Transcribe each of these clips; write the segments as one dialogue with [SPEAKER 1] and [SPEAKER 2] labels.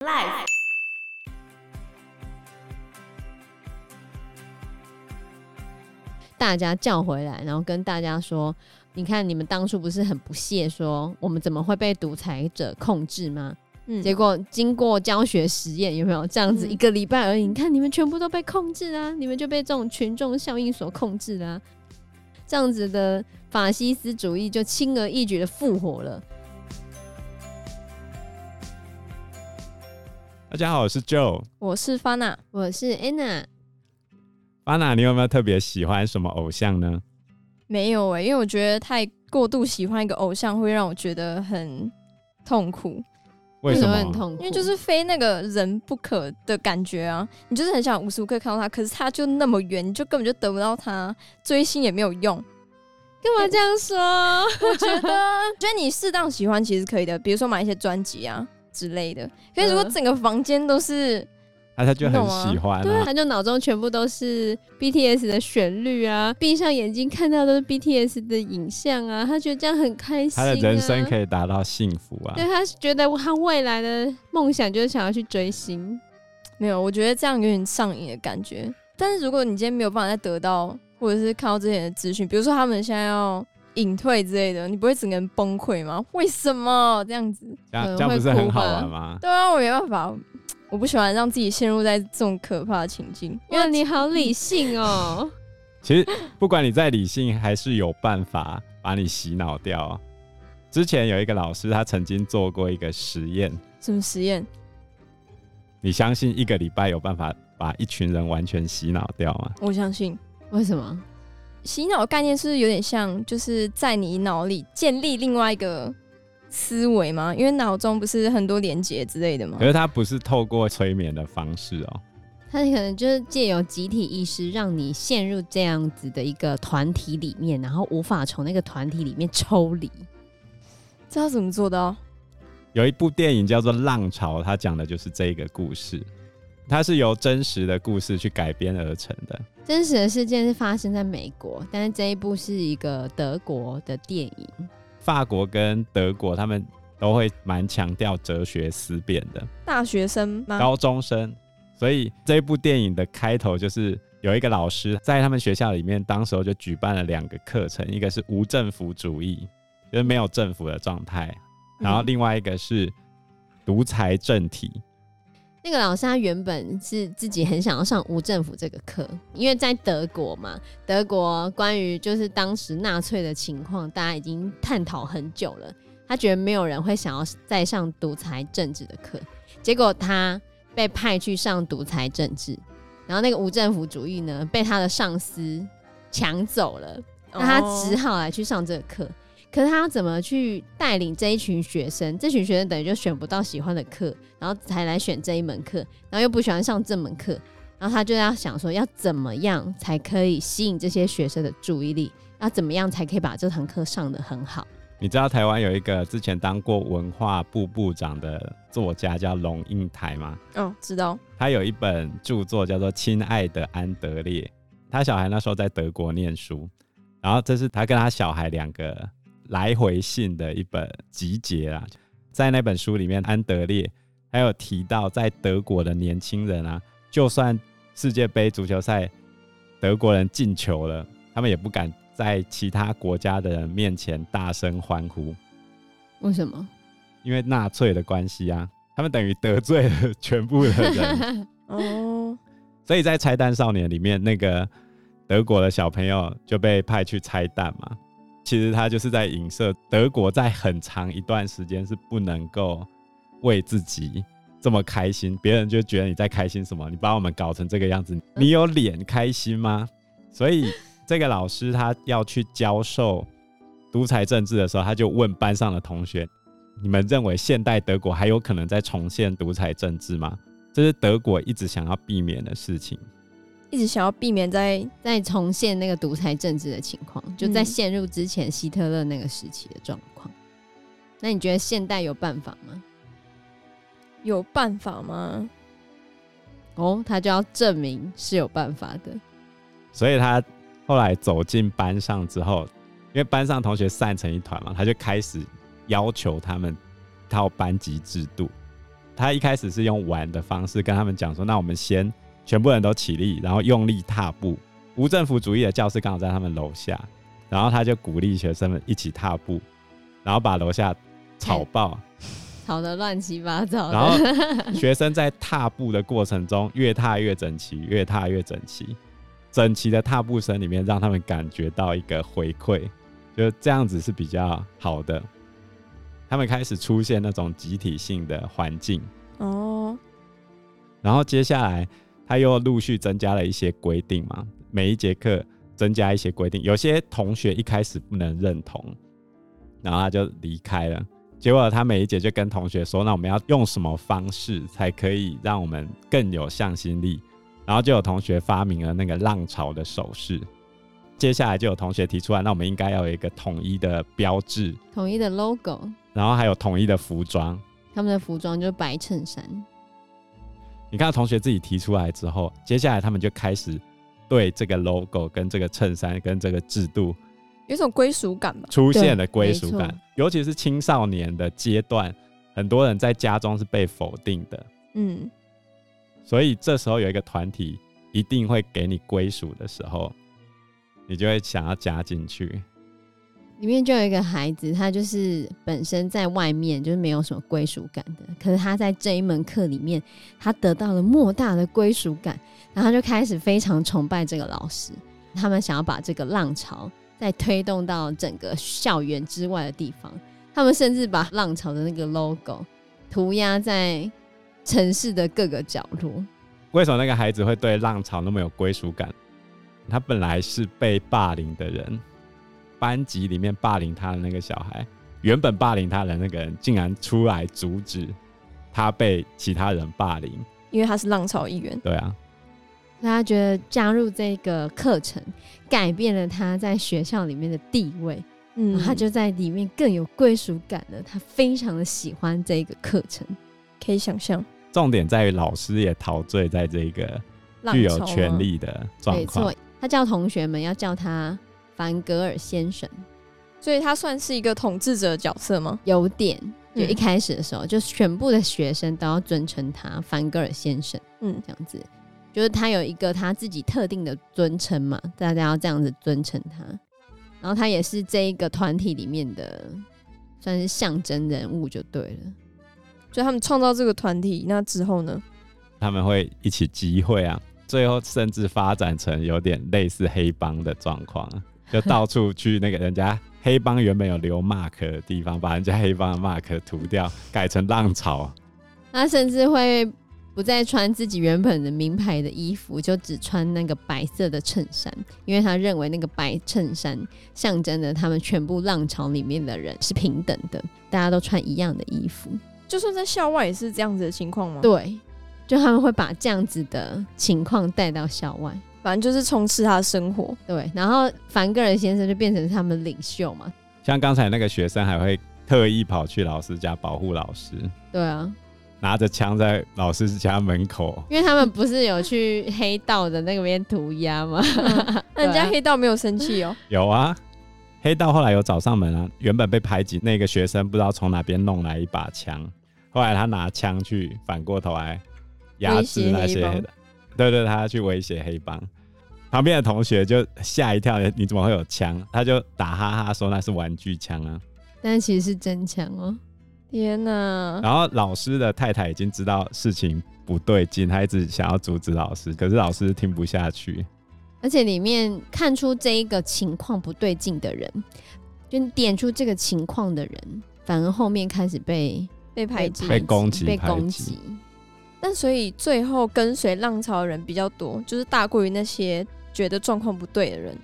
[SPEAKER 1] Life。
[SPEAKER 2] 大家叫回来，然后跟大家说：“你看，你们当初不是很不屑说我们怎么会被独裁者控制吗？嗯，结果经过教学实验，有没有这样子一个礼拜而已？你看，你们全部都被控制啊！你们就被这种群众效应所控制啊！这样子的法西斯主义就轻而易举的复活了。”
[SPEAKER 3] 大家好，我是 Joe，
[SPEAKER 4] 我是 Fana，
[SPEAKER 2] 我是 Anna。
[SPEAKER 3] Fana，你有没有特别喜欢什么偶像呢？
[SPEAKER 4] 没有哎、欸，因为我觉得太过度喜欢一个偶像会让我觉得很痛苦。
[SPEAKER 3] 为什么
[SPEAKER 2] 很痛苦？
[SPEAKER 4] 因为就是非那个人不可的感觉啊！你就是很想无时无刻看到他，可是他就那么远，你就根本就得不到他，追星也没有用。
[SPEAKER 2] 干嘛这样说？
[SPEAKER 4] 我觉得，觉得你适当喜欢其实可以的，比如说买一些专辑啊。之类的，可是如果整个房间都是，
[SPEAKER 3] 那、啊、他就很喜欢、啊，
[SPEAKER 2] 对，他就脑中全部都是 BTS 的旋律啊，闭上眼睛看到都是 BTS 的影像啊，他觉得这样很开心、啊，
[SPEAKER 3] 他的人生可以达到幸福啊。
[SPEAKER 2] 对，他觉得他未来的梦想就是想要去追星，
[SPEAKER 4] 没有，我觉得这样有点上瘾的感觉。但是如果你今天没有办法再得到，或者是看到之前的资讯，比如说他们现在要。隐退之类的，你不会整个人崩溃吗？为什么这样子？
[SPEAKER 3] 这样这样不是很好玩吗？
[SPEAKER 4] 对啊，我没办法，我不喜欢让自己陷入在这种可怕的情境。
[SPEAKER 2] 因为你好理性哦。
[SPEAKER 3] 其实不管你再理性，还是有办法把你洗脑掉。之前有一个老师，他曾经做过一个实验。
[SPEAKER 4] 什么实验？
[SPEAKER 3] 你相信一个礼拜有办法把一群人完全洗脑掉吗？
[SPEAKER 4] 我相信。
[SPEAKER 2] 为什么？
[SPEAKER 4] 洗脑的概念是有点像，就是在你脑里建立另外一个思维吗？因为脑中不是很多连接之类的吗？
[SPEAKER 3] 可是它不是透过催眠的方式哦、喔，
[SPEAKER 2] 它可能就是借由集体意识，让你陷入这样子的一个团体里面，然后无法从那个团体里面抽离。
[SPEAKER 4] 这要怎么做到？
[SPEAKER 3] 有一部电影叫做《浪潮》，它讲的就是这个故事。它是由真实的故事去改编而成的。
[SPEAKER 2] 真实的事件是发生在美国，但是这一部是一个德国的电影。
[SPEAKER 3] 法国跟德国他们都会蛮强调哲学思辨的。
[SPEAKER 4] 大学生吗？
[SPEAKER 3] 高中生。所以这一部电影的开头就是有一个老师在他们学校里面，当时候就举办了两个课程，一个是无政府主义，就是没有政府的状态，然后另外一个是独裁政体。
[SPEAKER 2] 那个老师他原本是自己很想要上无政府这个课，因为在德国嘛，德国关于就是当时纳粹的情况，大家已经探讨很久了。他觉得没有人会想要再上独裁政治的课，结果他被派去上独裁政治，然后那个无政府主义呢，被他的上司抢走了，那他只好来去上这个课。可是他要怎么去带领这一群学生？这群学生等于就选不到喜欢的课，然后才来选这一门课，然后又不喜欢上这门课，然后他就要想说，要怎么样才可以吸引这些学生的注意力？要怎么样才可以把这堂课上得很好？
[SPEAKER 3] 你知道台湾有一个之前当过文化部部长的作家叫龙应台吗？
[SPEAKER 4] 哦，知道。
[SPEAKER 3] 他有一本著作叫做《亲爱的安德烈》，他小孩那时候在德国念书，然后这是他跟他小孩两个。来回信的一本集结啦，在那本书里面，安德烈还有提到，在德国的年轻人啊，就算世界杯足球赛德国人进球了，他们也不敢在其他国家的人面前大声欢呼。
[SPEAKER 2] 为什么？
[SPEAKER 3] 因为纳粹的关系啊，他们等于得罪了全部的人。
[SPEAKER 4] 哦，
[SPEAKER 3] 所以在拆弹少年里面，那个德国的小朋友就被派去拆弹嘛。其实他就是在影射德国在很长一段时间是不能够为自己这么开心，别人就觉得你在开心什么？你把我们搞成这个样子，你有脸开心吗？所以这个老师他要去教授独裁政治的时候，他就问班上的同学：你们认为现代德国还有可能再重现独裁政治吗？这是德国一直想要避免的事情。
[SPEAKER 4] 一直想要避免再
[SPEAKER 2] 再重现那个独裁政治的情况，就在陷入之前希特勒那个时期的状况。那你觉得现代有办法吗？
[SPEAKER 4] 有办法吗？
[SPEAKER 2] 哦，他就要证明是有办法的。
[SPEAKER 3] 所以他后来走进班上之后，因为班上同学散成一团嘛，他就开始要求他们套班级制度。他一开始是用玩的方式跟他们讲说：“那我们先全部人都起立，然后用力踏步。”无政府主义的教室刚好在他们楼下，然后他就鼓励学生们一起踏步，然后把楼下吵爆，
[SPEAKER 2] 吵得乱七八糟。
[SPEAKER 3] 然后学生在踏步的过程中越踏越整齐，越踏越整齐。整齐的踏步声里面，让他们感觉到一个回馈，就这样子是比较好的。他们开始出现那种集体性的环境哦。然后接下来他又陆续增加了一些规定嘛。每一节课增加一些规定，有些同学一开始不能认同，然后他就离开了。结果他每一节就跟同学说：“那我们要用什么方式才可以让我们更有向心力？”然后就有同学发明了那个浪潮的手势。接下来就有同学提出来：“那我们应该要有一个统一的标志，
[SPEAKER 2] 统一的 logo，
[SPEAKER 3] 然后还有统一的服装。
[SPEAKER 2] 他们的服装就是白衬衫。
[SPEAKER 3] 你看到同学自己提出来之后，接下来他们就开始。对这个 logo 跟这个衬衫跟这个制度，
[SPEAKER 4] 有一种归属感吧，
[SPEAKER 3] 出现了归属感。尤其是青少年的阶段，很多人在家中是被否定的，嗯，所以这时候有一个团体一定会给你归属的时候，你就会想要加进去。
[SPEAKER 2] 里面就有一个孩子，他就是本身在外面就是没有什么归属感的，可是他在这一门课里面，他得到了莫大的归属感，然后他就开始非常崇拜这个老师。他们想要把这个浪潮再推动到整个校园之外的地方，他们甚至把浪潮的那个 logo 涂鸦在城市的各个角落。
[SPEAKER 3] 为什么那个孩子会对浪潮那么有归属感？他本来是被霸凌的人。班级里面霸凌他的那个小孩，原本霸凌他的那个人，竟然出来阻止他被其他人霸凌，
[SPEAKER 4] 因为他是浪潮一员。
[SPEAKER 3] 对啊，
[SPEAKER 2] 他觉得加入这个课程，改变了他在学校里面的地位，嗯，他就在里面更有归属感了。他非常的喜欢这个课程，
[SPEAKER 4] 可以想象。
[SPEAKER 3] 重点在于老师也陶醉在这个具有权力的状况。没错，
[SPEAKER 2] 他叫同学们要叫他。凡格尔先生，
[SPEAKER 4] 所以他算是一个统治者的角色吗？
[SPEAKER 2] 有点，就一开始的时候，嗯、就全部的学生都要尊称他凡格尔先生，嗯，这样子，就是他有一个他自己特定的尊称嘛，大家要这样子尊称他。然后他也是这一个团体里面的算是象征人物，就对了。
[SPEAKER 4] 所以他们创造这个团体，那之后呢？
[SPEAKER 3] 他们会一起集会啊，最后甚至发展成有点类似黑帮的状况。就到处去那个人家黑帮原本有留 mark 的地方，把人家黑帮的 mark 涂掉，改成浪潮。
[SPEAKER 2] 他甚至会不再穿自己原本的名牌的衣服，就只穿那个白色的衬衫，因为他认为那个白衬衫象征着他们全部浪潮里面的人是平等的，大家都穿一样的衣服。
[SPEAKER 4] 就算在校外也是这样子的情况吗？
[SPEAKER 2] 对，就他们会把这样子的情况带到校外。
[SPEAKER 4] 反正就是充斥他的生活，
[SPEAKER 2] 对。然后凡格人先生就变成他们领袖嘛。
[SPEAKER 3] 像刚才那个学生还会特意跑去老师家保护老师。
[SPEAKER 2] 对啊，
[SPEAKER 3] 拿着枪在老师家门口。
[SPEAKER 2] 因为他们不是有去黑道的那个边涂鸦吗？
[SPEAKER 4] 那人家黑道没有生气哦。
[SPEAKER 3] 有啊，黑道后来有找上门啊。原本被排挤那个学生不知道从哪边弄来一把枪，后来他拿枪去反过头来压制那些的。对，对对，他要去威胁黑帮。旁边的同学就吓一跳，你怎么会有枪？他就打哈哈说那是玩具枪啊，
[SPEAKER 2] 但其实是真枪哦！
[SPEAKER 4] 天哪！
[SPEAKER 3] 然后老师的太太已经知道事情不对劲，她一直想要阻止老师，可是老师听不下去。
[SPEAKER 2] 而且里面看出这一个情况不对劲的人，就点出这个情况的人，反而后面开始被
[SPEAKER 4] 被排挤、
[SPEAKER 3] 被攻击、
[SPEAKER 2] 被攻击。
[SPEAKER 4] 但所以最后跟随浪潮的人比较多，就是大过于那些觉得状况不对的人。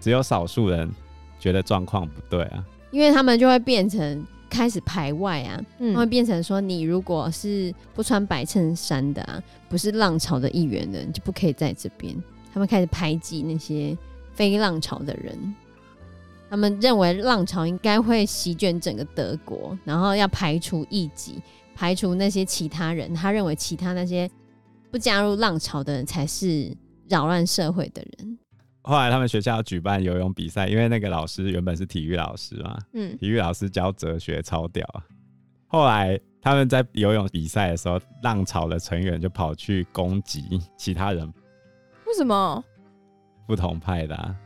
[SPEAKER 3] 只有少数人觉得状况不对啊，
[SPEAKER 2] 因为他们就会变成开始排外啊，嗯，会变成说你如果是不穿白衬衫的啊，不是浪潮的一员的，你就不可以在这边。他们开始排挤那些非浪潮的人，他们认为浪潮应该会席卷整个德国，然后要排除异己。排除那些其他人，他认为其他那些不加入浪潮的人才是扰乱社会的人。
[SPEAKER 3] 后来他们学校举办游泳比赛，因为那个老师原本是体育老师嘛，嗯，体育老师教哲学超屌。后来他们在游泳比赛的时候，浪潮的成员就跑去攻击其他人。
[SPEAKER 4] 为什么？
[SPEAKER 3] 不同派的、啊，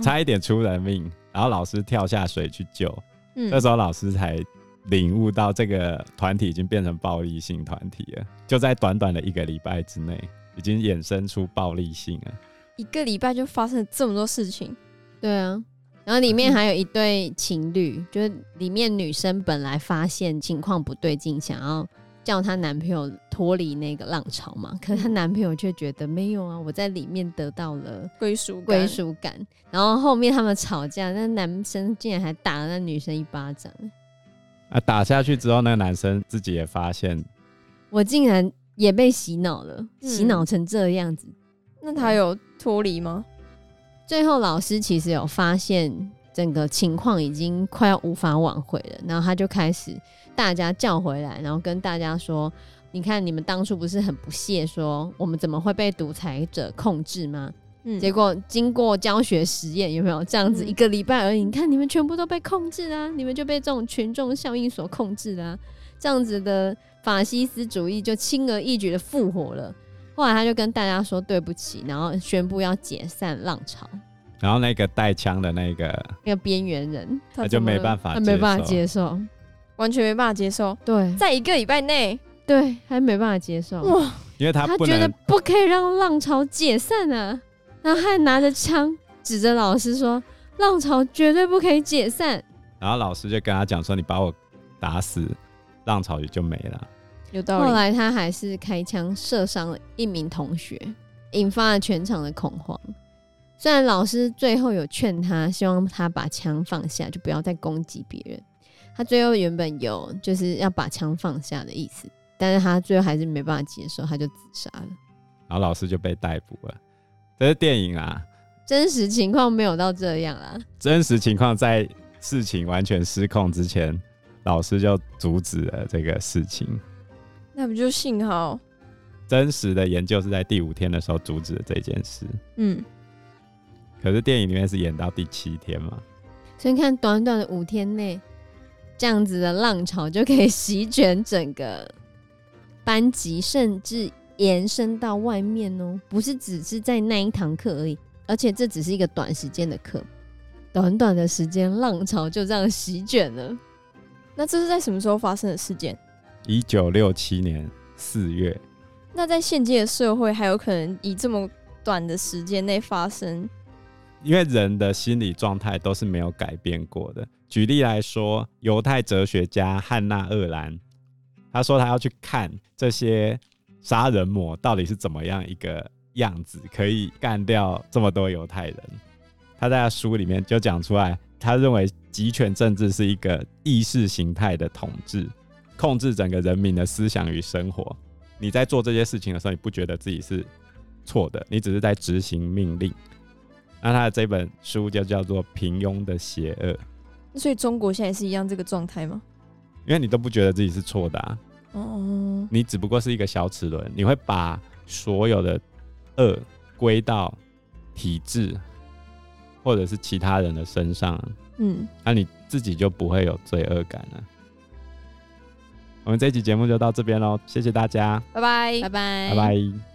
[SPEAKER 3] 差一点出人命，嗯、然后老师跳下水去救。嗯，这时候老师才领悟到这个团体已经变成暴力性团体了，就在短短的一个礼拜之内，已经衍生出暴力性了。
[SPEAKER 4] 一个礼拜就发生了这么多事情，
[SPEAKER 2] 对啊。然后里面还有一对情侣，嗯、就是里面女生本来发现情况不对劲，想要叫她男朋友脱离那个浪潮嘛，可是她男朋友却觉得没有啊，我在里面得到了归属归属感。然后后面他们吵架，那男生竟然还打了那女生一巴掌。
[SPEAKER 3] 啊！打下去之后，那个男生自己也发现，
[SPEAKER 2] 我竟然也被洗脑了，嗯、洗脑成这样子。
[SPEAKER 4] 那他有脱离吗？
[SPEAKER 2] 最后，老师其实有发现整个情况已经快要无法挽回了，然后他就开始大家叫回来，然后跟大家说：“你看，你们当初不是很不屑说我们怎么会被独裁者控制吗？嗯，结果经过教学实验，有没有这样子？一个礼拜而已，你看你们全部都被控制啊，你们就被这种群众效应所控制啊，这样子的法西斯主义就轻而易举的复活了。”后来他就跟大家说对不起，然后宣布要解散浪潮。
[SPEAKER 3] 然后那个带枪的那个
[SPEAKER 2] 那个边缘人，
[SPEAKER 3] 他就没办法，
[SPEAKER 2] 他没办法接受，
[SPEAKER 4] 完全没办法接受。
[SPEAKER 2] 对，
[SPEAKER 4] 在一个礼拜内，
[SPEAKER 2] 对，还没办法接受。哇，
[SPEAKER 3] 因为他
[SPEAKER 2] 他觉得不可以让浪潮解散啊，然后还拿着枪指着老师说：“浪潮绝对不可以解散。”
[SPEAKER 3] 然后老师就跟他讲说：“你把我打死，浪潮也就没了。”
[SPEAKER 2] 有道理。后来他还是开枪射伤了一名同学，引发了全场的恐慌。虽然老师最后有劝他，希望他把枪放下，就不要再攻击别人。他最后原本有就是要把枪放下的意思，但是他最后还是没办法接受，他就自杀了。
[SPEAKER 3] 然后老师就被逮捕了。这是电影啊，
[SPEAKER 2] 真实情况没有到这样啊。
[SPEAKER 3] 真实情况在事情完全失控之前，老师就阻止了这个事情。
[SPEAKER 4] 那不就幸好？
[SPEAKER 3] 真实的研究是在第五天的时候阻止了这件事。嗯，可是电影里面是演到第七天嘛？
[SPEAKER 2] 所以你看，短短的五天内，这样子的浪潮就可以席卷整个班级，甚至延伸到外面哦。不是只是在那一堂课而已，而且这只是一个短时间的课，短短的时间，浪潮就这样席卷了。
[SPEAKER 4] 那这是在什么时候发生的事件？
[SPEAKER 3] 一九六七年四月，
[SPEAKER 4] 那在现今的社会还有可能以这么短的时间内发生？
[SPEAKER 3] 因为人的心理状态都是没有改变过的。举例来说，犹太哲学家汉娜·厄兰，他说他要去看这些杀人魔到底是怎么样一个样子，可以干掉这么多犹太人。他在他书里面就讲出来，他认为集权政治是一个意识形态的统治。控制整个人民的思想与生活。你在做这些事情的时候，你不觉得自己是错的，你只是在执行命令。那他的这本书就叫做《平庸的邪恶》。
[SPEAKER 4] 所以中国现在是一样这个状态吗？
[SPEAKER 3] 因为你都不觉得自己是错的啊。哦。你只不过是一个小齿轮，你会把所有的恶归到体制或者是其他人的身上。嗯。那你自己就不会有罪恶感了。我们这一集节目就到这边喽，谢谢大家，
[SPEAKER 4] 拜拜，
[SPEAKER 2] 拜拜，
[SPEAKER 3] 拜拜。